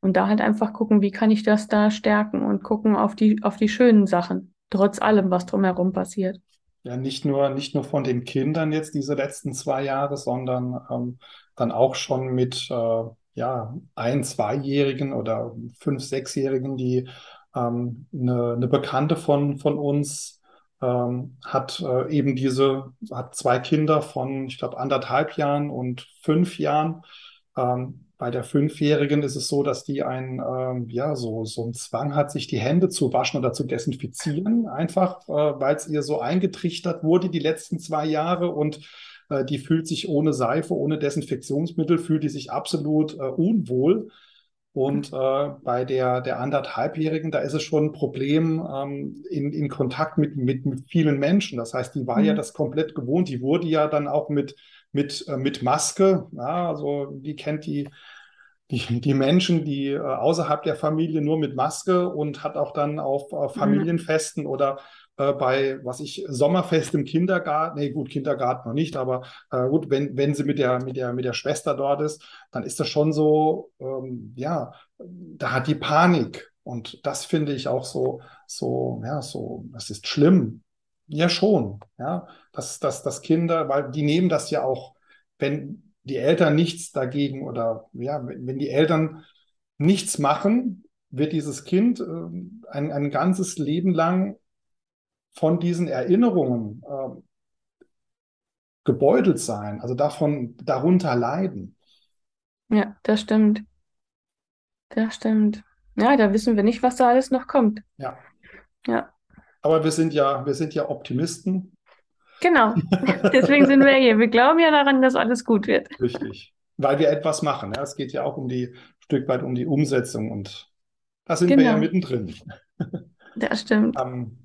Und da halt einfach gucken, wie kann ich das da stärken und gucken auf die, auf die schönen Sachen, trotz allem, was drumherum passiert.
Ja, nicht nur, nicht nur von den Kindern jetzt diese letzten zwei Jahre, sondern ähm, dann auch schon mit äh, ja, ein-, zweijährigen oder fünf-, sechsjährigen, die ähm, eine, eine Bekannte von, von uns ähm, hat äh, eben diese, hat zwei Kinder von, ich glaube, anderthalb Jahren und fünf Jahren. Ähm, bei der Fünfjährigen ist es so, dass die ein, ähm, ja, so, so einen Zwang hat, sich die Hände zu waschen oder zu desinfizieren, einfach, äh, weil es ihr so eingetrichtert wurde die letzten zwei Jahre und äh, die fühlt sich ohne Seife, ohne Desinfektionsmittel, fühlt die sich absolut äh, unwohl. Und äh, bei der, der anderthalbjährigen, da ist es schon ein Problem ähm, in, in Kontakt mit, mit, mit vielen Menschen. Das heißt, die war mhm. ja das komplett gewohnt. Die wurde ja dann auch mit mit, äh, mit Maske. Ja, also die kennt die, die, die Menschen, die äh, außerhalb der Familie nur mit Maske und hat auch dann auf äh, Familienfesten mhm. oder bei, was ich, Sommerfest im Kindergarten, nee, gut, Kindergarten noch nicht, aber äh, gut, wenn, wenn sie mit der, mit der, mit der Schwester dort ist, dann ist das schon so, ähm, ja, da hat die Panik. Und das finde ich auch so, so, ja, so, das ist schlimm. Ja, schon. Ja, dass, dass, dass Kinder, weil die nehmen das ja auch, wenn, die Eltern nichts dagegen oder ja, wenn die Eltern nichts machen, wird dieses Kind äh, ein, ein ganzes Leben lang von diesen Erinnerungen äh, gebeutelt sein, also davon darunter leiden.
Ja, das stimmt. Das stimmt. Ja, da wissen wir nicht, was da alles noch kommt.
Ja.
Ja.
Aber wir sind ja, wir sind ja Optimisten.
Genau. Deswegen sind wir hier. Wir glauben ja daran, dass alles gut wird.
Richtig. Weil wir etwas machen. Ja. Es geht ja auch um die Stück weit um die Umsetzung und da sind
genau.
wir ja mittendrin.
Das stimmt.
Ähm,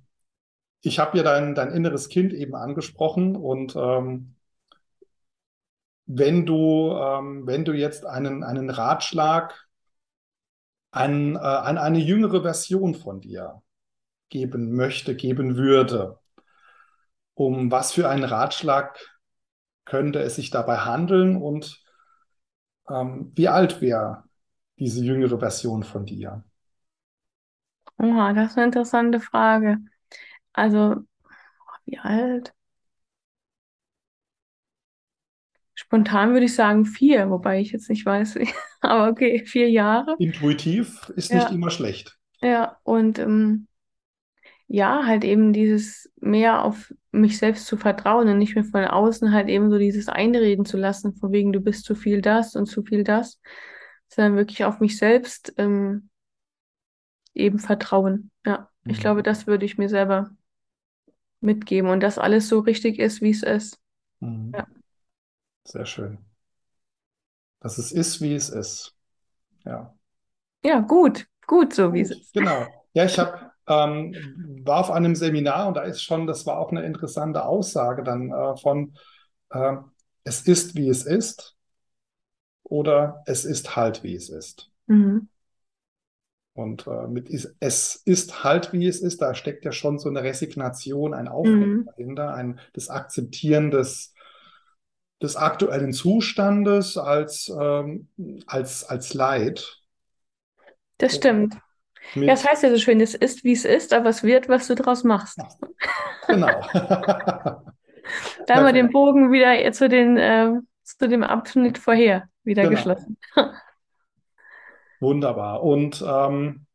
ich habe ja dein, dein inneres Kind eben angesprochen und ähm, wenn du, ähm, wenn du jetzt einen, einen Ratschlag an, äh, an eine jüngere Version von dir geben möchte, geben würde, um was für einen Ratschlag könnte es sich dabei handeln und ähm, wie alt wäre diese jüngere Version von dir?
Oha, das ist eine interessante Frage. Also, wie alt? Spontan würde ich sagen vier, wobei ich jetzt nicht weiß. Aber okay, vier Jahre.
Intuitiv ist
Ja.
nicht immer schlecht.
Ja, und ähm, ja, halt eben dieses mehr auf mich selbst zu vertrauen und nicht mehr von außen halt eben so dieses Einreden zu lassen, von wegen du bist zu viel das und zu viel das, sondern wirklich auf mich selbst ähm, eben vertrauen. Ja, ich
Mhm.
glaube, das würde ich mir selber mitgeben und dass alles so richtig ist, wie es ist.
Mhm.
Ja.
Sehr schön. Dass es ist, wie es ist. Ja.
Ja, gut, gut so, wie es ist.
genau. Ja, ich hab, ähm, war auf einem Seminar und da ist schon, das war auch eine interessante Aussage dann äh, von, äh, es ist, wie es ist oder es ist halt, wie es ist.
Mhm.
Und äh, mit is- es ist halt, wie es ist, da steckt ja schon so eine Resignation, ein Aufgeben
Mhm.
dahinter, ein, das Akzeptieren des, des aktuellen Zustandes als, ähm, als, als Leid.
Das stimmt.
Mit,
Ja, es heißt ja so schön, es ist, wie es ist, aber es wird, was du draus machst.
genau.
Da haben wir den. Bogen wieder zu den, äh, zu dem Abschnitt vorher wieder
Genau.
geschlossen.
Wunderbar. Und ähm,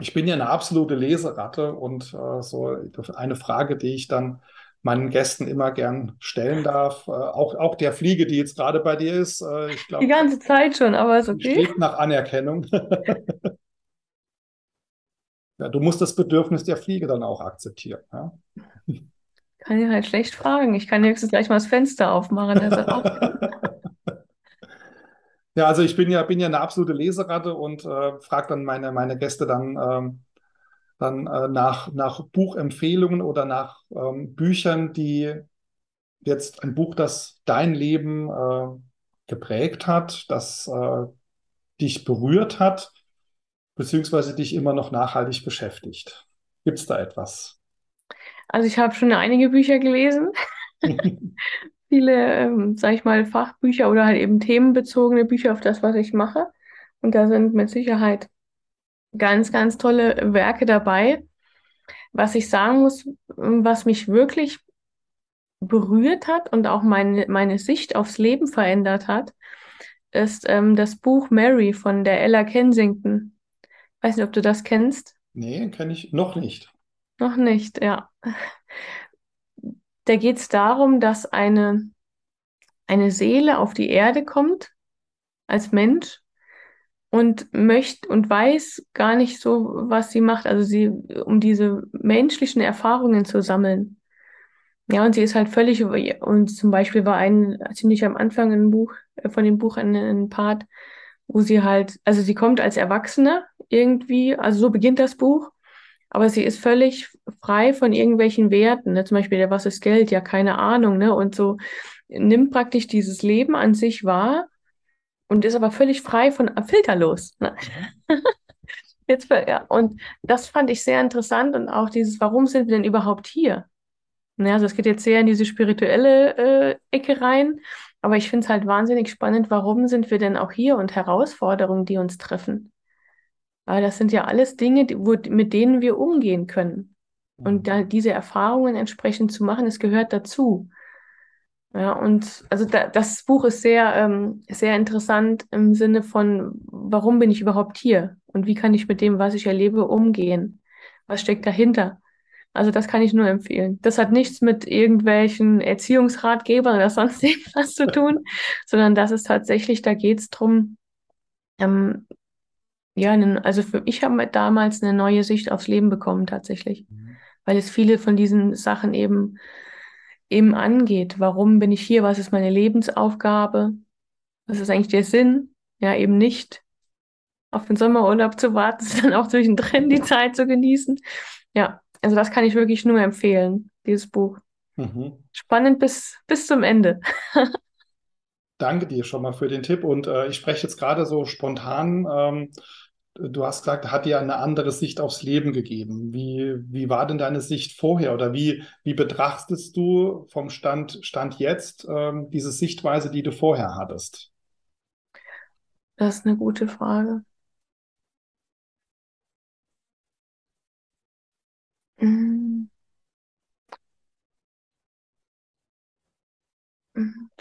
ich bin ja eine absolute Leseratte und äh, so eine Frage, die ich dann meinen Gästen immer gern stellen darf, äh, auch, auch der Fliege, die jetzt gerade bei dir ist, äh, ich
Die
glaube,
ganze Zeit schon, aber ist
die
okay.
strebt nach Anerkennung. Ja, du musst das Bedürfnis der Fliege dann auch akzeptieren. Ja?
Kann ich halt schlecht fragen. Ich kann höchstens gleich mal das Fenster aufmachen. auf-
Ja, also ich bin ja, bin ja eine absolute Leseratte und äh, frage dann meine, meine Gäste dann, ähm, dann äh, nach, nach Buchempfehlungen oder nach ähm, Büchern, die jetzt ein Buch, das dein Leben äh, geprägt hat, das äh, dich berührt hat, beziehungsweise dich immer noch nachhaltig beschäftigt. Gibt es da etwas?
Also ich habe schon einige Bücher gelesen. Viele, ähm, sag ich mal, Fachbücher oder halt eben themenbezogene Bücher auf das, was ich mache. Und da sind mit Sicherheit ganz, ganz tolle Werke dabei. Was ich sagen muss, was mich wirklich berührt hat und auch meine, meine Sicht aufs Leben verändert hat, ist ähm, das Buch Mary von der Ella Kensington. Weiß nicht, ob du das kennst.
Nee, kenne ich noch nicht.
Noch nicht, ja. Da geht es darum, dass eine, eine Seele auf die Erde kommt als Mensch und möchte und weiß gar nicht so, was sie macht. Also sie, um diese menschlichen Erfahrungen zu sammeln. Ja, und sie ist halt völlig, und zum Beispiel war ein, ziemlich am Anfang ein Buch, äh, von dem Buch ein, ein Part, wo sie halt, also sie kommt als Erwachsene irgendwie, also so beginnt das Buch, aber sie ist völlig frei von irgendwelchen Werten, ne? Zum Beispiel, was ist Geld? Ja, keine Ahnung, ne? Und so nimmt praktisch dieses Leben an sich wahr und ist aber völlig frei von, filterlos. Ne? Jetzt, ja, und das fand ich sehr interessant und auch dieses, warum sind wir denn überhaupt hier? Ja, also es geht jetzt sehr in diese spirituelle äh, Ecke rein, aber ich finde es halt wahnsinnig spannend, warum sind wir denn auch hier und Herausforderungen, die uns treffen. Aber das sind ja alles Dinge, die, wo, mit denen wir umgehen können. Und da diese Erfahrungen entsprechend zu machen, es gehört dazu. Ja, und also da, das Buch ist sehr, ähm, sehr interessant im Sinne von, warum bin ich überhaupt hier und wie kann ich mit dem, was ich erlebe, umgehen? Was steckt dahinter? Also das kann ich nur empfehlen. Das hat nichts mit irgendwelchen Erziehungsratgebern oder sonst irgendwas zu tun, sondern das ist tatsächlich, da geht es darum, ähm, ja, also für ich habe damals eine neue Sicht aufs Leben bekommen tatsächlich, mhm. weil es viele von diesen Sachen eben eben angeht. Warum bin ich hier? Was ist meine Lebensaufgabe? Was ist eigentlich der Sinn? Ja, eben nicht auf den Sommerurlaub zu warten, sondern auch zwischendrin die Zeit zu genießen. Ja, also das kann ich wirklich nur empfehlen, dieses Buch. Mhm. Spannend bis, bis zum Ende.
Danke dir schon mal für den Tipp. Und äh, ich spreche jetzt gerade so spontan ähm, du hast gesagt, hat dir eine andere Sicht aufs Leben gegeben. Wie, wie war denn deine Sicht vorher oder wie, wie betrachtest du vom Stand, Stand jetzt ähm, diese Sichtweise, die du vorher hattest?
Das ist eine gute Frage.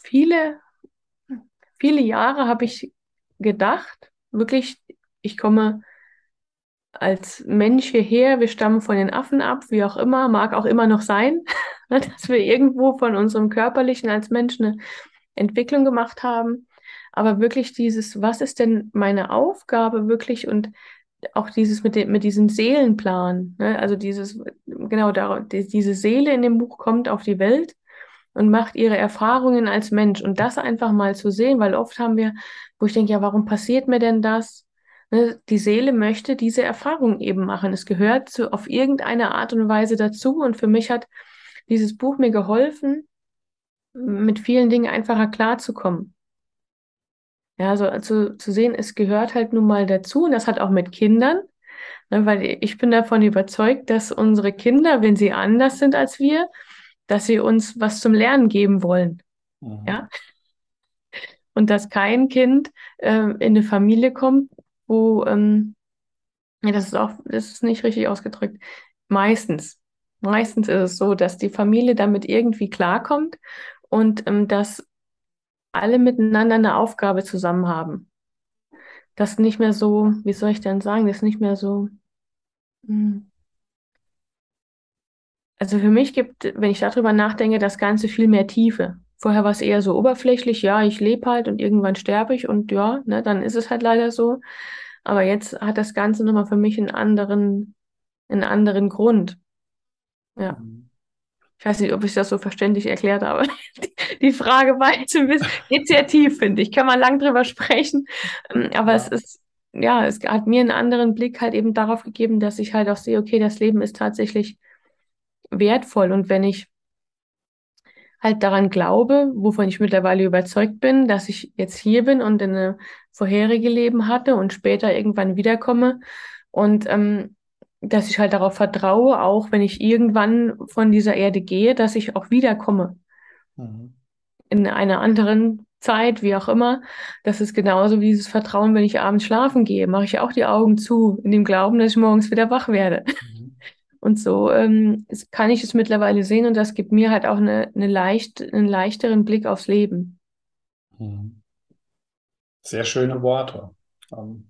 Viele, viele Jahre habe ich gedacht, wirklich ich komme als Mensch hierher, wir stammen von den Affen ab, wie auch immer, mag auch immer noch sein, dass wir irgendwo von unserem körperlichen als Mensch eine Entwicklung gemacht haben. Aber wirklich dieses, was ist denn meine Aufgabe wirklich und auch dieses mit, dem, mit diesem Seelenplan, ne? also dieses, genau, da, diese Seele in dem Buch kommt auf die Welt und macht ihre Erfahrungen als Mensch und das einfach mal zu sehen, weil oft haben wir, wo ich denke, ja, warum passiert mir denn das? Ne, die Seele möchte diese Erfahrung eben machen. Es gehört zu, auf irgendeine Art und Weise dazu. Und für mich hat dieses Buch mir geholfen, mit vielen Dingen einfacher klarzukommen. Ja, also, also zu sehen, es gehört halt nun mal dazu und das hat auch mit Kindern, ne, weil ich bin davon überzeugt, dass unsere Kinder, wenn sie anders sind als wir, dass sie uns was zum Lernen geben wollen. Mhm. Ja. Und dass kein Kind äh, in eine Familie kommt, wo, ähm, ja, das ist auch, das ist nicht richtig ausgedrückt. Meistens, meistens ist es so, dass die Familie damit irgendwie klarkommt und ähm, dass alle miteinander eine Aufgabe zusammen haben. Das nicht mehr so, wie soll ich denn sagen, das nicht mehr so. Hm. Also für mich gibt, wenn ich darüber nachdenke, das Ganze viel mehr Tiefe. Vorher war es eher so oberflächlich, ja, ich lebe halt und irgendwann sterbe ich und ja, ne, dann ist es halt leider so. Aber jetzt hat das Ganze nochmal für mich einen anderen, einen anderen Grund. Ja. Ich weiß nicht, ob ich das so verständlich erklärt habe. Die Frage war jetzt ein bisschen initiativ, finde ich. Kann man lang drüber sprechen. Aber ja. es ist, ja, es hat mir einen anderen Blick halt eben darauf gegeben, dass ich halt auch sehe, okay, das Leben ist tatsächlich wertvoll. Und wenn ich halt daran glaube, wovon ich mittlerweile überzeugt bin, dass ich jetzt hier bin und in eine vorherige Leben hatte und später irgendwann wiederkomme und ähm, dass ich halt darauf vertraue, auch wenn ich irgendwann von dieser Erde gehe, dass ich auch wiederkomme. Mhm. In einer anderen Zeit, wie auch immer. Das ist genauso wie dieses Vertrauen, wenn ich abends schlafen gehe, mache ich auch die Augen zu, in dem Glauben, dass ich morgens wieder wach werde. Und so ähm, kann ich es mittlerweile sehen und das gibt mir halt auch eine, eine leicht, einen leichteren Blick aufs Leben.
Mhm. Sehr schöne Worte.
Ähm,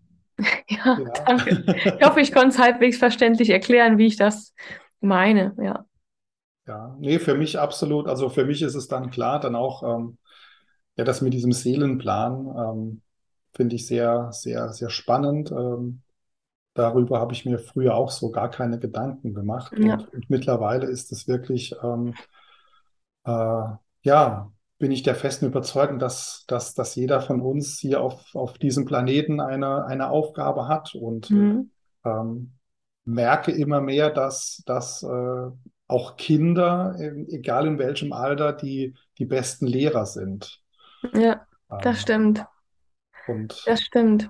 ja, ja, danke. Ich hoffe, ich konnte es halbwegs verständlich erklären, wie ich das meine, ja.
Ja, nee, für mich absolut. Also für mich ist es dann klar, dann auch, ähm, ja, das mit diesem Seelenplan ähm, finde ich sehr, sehr, sehr spannend. Ähm, Darüber habe ich mir früher auch so gar keine Gedanken gemacht. Ja. Und, und, mittlerweile ist es wirklich, ähm, äh, ja, bin ich der festen Überzeugung, dass, dass, dass jeder von uns hier auf, auf diesem Planeten eine, eine Aufgabe hat und mhm. ähm, merke immer mehr, dass, dass äh, auch Kinder, egal in welchem Alter, die, die besten Lehrer sind.
Ja, das ähm, stimmt. Und das stimmt.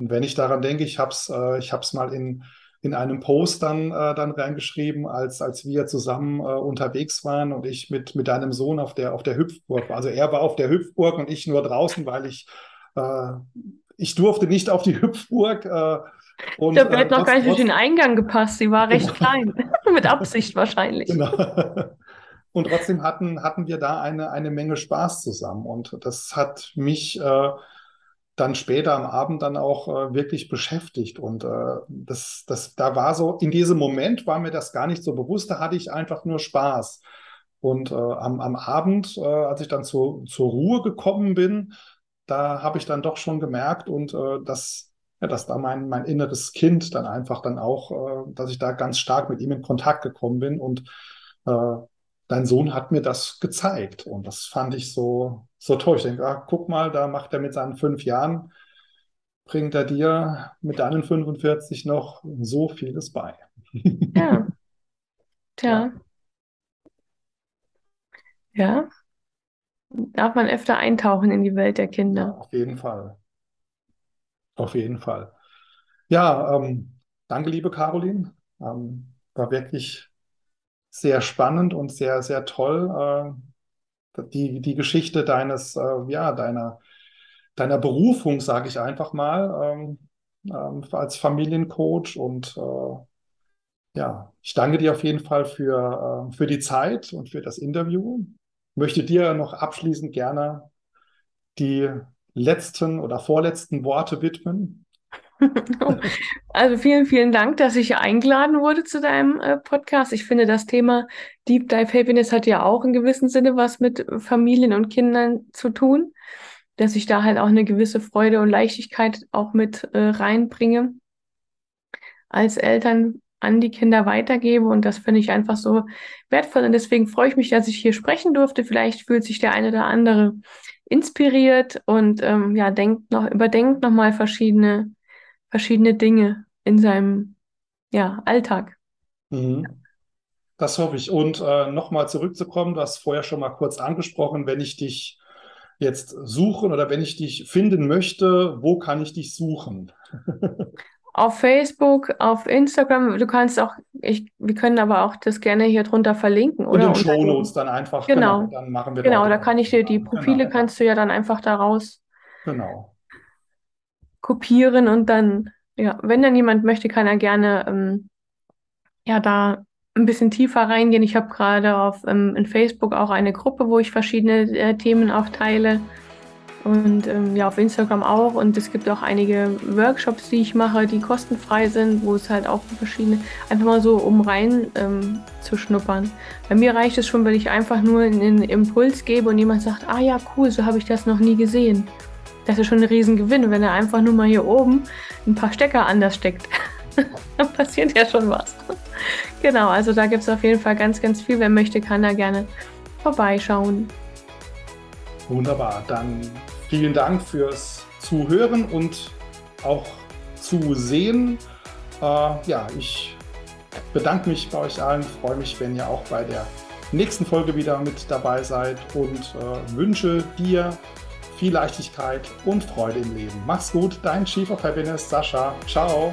Und wenn ich daran denke, ich habe es äh, ich hab's mal in, in einem Post dann, äh, dann reingeschrieben, als, als wir zusammen äh, unterwegs waren und ich mit, mit deinem Sohn auf der, auf der Hüpfburg war. Also er war auf der Hüpfburg und ich nur draußen, weil ich, äh, ich durfte nicht auf die Hüpfburg. Äh,
und, ich glaube, äh, noch gar nicht durch den Eingang gepasst. Sie war recht genau. klein. mit Absicht wahrscheinlich. Genau.
Und trotzdem hatten, hatten wir da eine, eine Menge Spaß zusammen. Und das hat mich äh, dann später am Abend dann auch äh, wirklich beschäftigt. Und äh, das, das, da war so, in diesem Moment war mir das gar nicht so bewusst, da hatte ich einfach nur Spaß. Und äh, am, am Abend, äh, als ich dann zu, zur Ruhe gekommen bin, da habe ich dann doch schon gemerkt und äh, dass, ja, dass da mein, mein inneres Kind dann einfach dann auch, äh, dass ich da ganz stark mit ihm in Kontakt gekommen bin und dein Sohn hat mir das gezeigt und das fand ich so, so toll. Ich denke, ah, guck mal, da macht er mit seinen fünf Jahren, bringt er dir mit deinen 45 noch so vieles bei.
Ja. Tja. Ja. Darf man öfter eintauchen in die Welt der Kinder.
Ja, auf jeden Fall. Auf jeden Fall. Ja, ähm, danke, liebe Caroline. Ähm, war wirklich sehr spannend und sehr, sehr toll. Äh, die, die Geschichte deines, äh, ja, deiner, deiner Berufung, sage ich einfach mal, ähm, ähm, als Familiencoach. Und äh, ja, ich danke dir auf jeden Fall für, äh, für die Zeit und für das Interview. Möchte dir noch abschließend gerne die letzten oder vorletzten Worte widmen.
Also vielen, vielen Dank, dass ich eingeladen wurde zu deinem äh, Podcast. Ich finde, das Thema Deep Dive Happiness hat ja auch in gewissem Sinne was mit Familien und Kindern zu tun, dass ich da halt auch eine gewisse Freude und Leichtigkeit auch mit äh, reinbringe als Eltern an die Kinder weitergebe. Und das finde ich einfach so wertvoll. Und deswegen freue ich mich, dass ich hier sprechen durfte. Vielleicht fühlt sich der eine oder andere inspiriert und ähm, ja, denkt noch, überdenkt nochmal verschiedene verschiedene Dinge in seinem ja, Alltag.
Mhm. Das hoffe ich. Und äh, nochmal zurückzukommen, du hast vorher schon mal kurz angesprochen, wenn ich dich jetzt suchen oder wenn ich dich finden möchte, wo kann ich dich suchen?
auf Facebook, auf Instagram. Du kannst auch, ich, wir können aber auch das gerne hier drunter verlinken, oder?
In den Shownotes dann einfach.
Genau. genau dann machen wir genau, da kann ich dir die Profile genau. kannst du ja dann einfach daraus.
Genau
kopieren und dann, ja, wenn dann jemand möchte, kann er gerne ähm, ja da ein bisschen tiefer reingehen. Ich habe gerade auf ähm, in Facebook auch eine Gruppe, wo ich verschiedene äh, Themen auch teile. Und ähm, ja, auf Instagram auch. Und es gibt auch einige Workshops, die ich mache, die kostenfrei sind, wo es halt auch verschiedene, einfach mal so, um rein ähm, zu schnuppern. Bei mir reicht es schon, wenn ich einfach nur einen Impuls gebe und jemand sagt, ah ja, cool, so habe ich das noch nie gesehen das ist schon ein Riesengewinn, wenn er einfach nur mal hier oben ein paar Stecker anders steckt. Dann passiert ja schon was. genau, also da gibt es auf jeden Fall ganz, ganz viel. Wer möchte, kann da gerne vorbeischauen.
Wunderbar, dann vielen Dank fürs Zuhören und auch zu sehen. Äh, ja, ich bedanke mich bei euch allen, freue mich, wenn ihr auch bei der nächsten Folge wieder mit dabei seid und äh, wünsche dir viel Leichtigkeit und Freude im Leben. Mach's gut, dein Chief of Happiness, Sascha. Ciao.